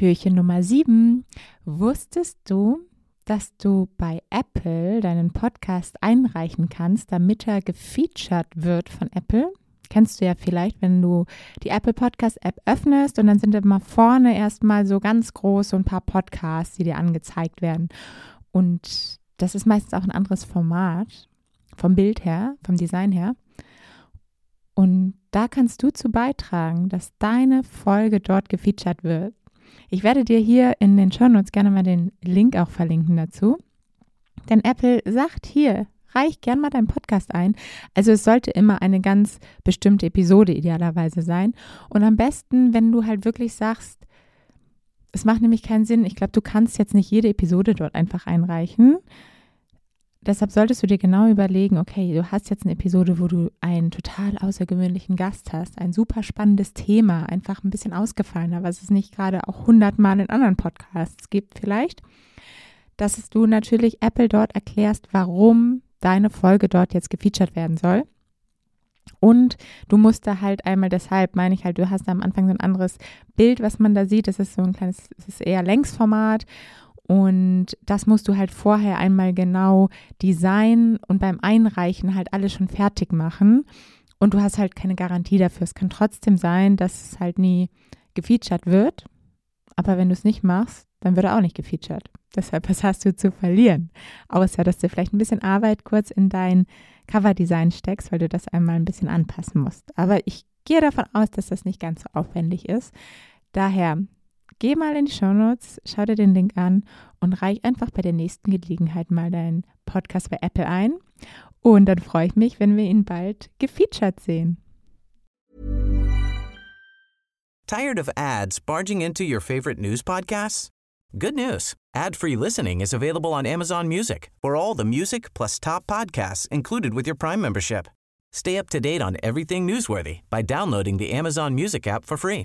Türchen Nummer 7. Wusstest du, dass du bei Apple deinen Podcast einreichen kannst, damit er gefeatured wird von Apple? Kennst du ja vielleicht, wenn du die Apple Podcast App öffnest und dann sind immer vorne erstmal so ganz groß so ein paar Podcasts, die dir angezeigt werden. Und das ist meistens auch ein anderes Format, vom Bild her, vom Design her. Und da kannst du zu beitragen, dass deine Folge dort gefeatured wird. Ich werde dir hier in den Show Notes gerne mal den Link auch verlinken dazu. Denn Apple sagt hier, reich gern mal deinen Podcast ein. Also es sollte immer eine ganz bestimmte Episode idealerweise sein. Und am besten, wenn du halt wirklich sagst, es macht nämlich keinen Sinn. Ich glaube, du kannst jetzt nicht jede Episode dort einfach einreichen, deshalb solltest du dir genau überlegen, okay, du hast jetzt eine Episode, wo du einen total außergewöhnlichen Gast hast, ein super spannendes Thema, einfach ein bisschen ausgefallener, was es nicht gerade auch hundertmal in anderen Podcasts gibt vielleicht, dass du natürlich Apple dort erklärst, warum deine Folge dort jetzt gefeatured werden soll. Und du musst da halt einmal, deshalb meine ich halt, du hast da am Anfang so ein anderes Bild, was man da sieht. Das ist so ein kleines, es ist eher Längsformat und das musst du halt vorher einmal genau designen und beim Einreichen halt alles schon fertig machen. Und du hast halt keine Garantie dafür. Es kann trotzdem sein, dass es halt nie gefeatured wird. Aber wenn du es nicht machst, dann wird er auch nicht gefeatured. Deshalb, was hast du zu verlieren? Außer, dass du vielleicht ein bisschen Arbeit kurz in dein Coverdesign steckst, weil du das einmal ein bisschen anpassen musst. Aber ich gehe davon aus, dass das nicht ganz so aufwendig ist. Daher Geh mal in die Show Notes, schau dir den Link an und reich einfach bei der nächsten Gelegenheit mal deinen Podcast bei Apple ein. Und dann freue ich mich, wenn wir ihn bald gefeatured sehen. Tired of ads barging into your favorite news podcasts? Good news. Ad-free listening is available on Amazon Music for all the music plus top podcasts included with your Prime membership. Stay up to date on everything newsworthy by downloading the Amazon Music app for free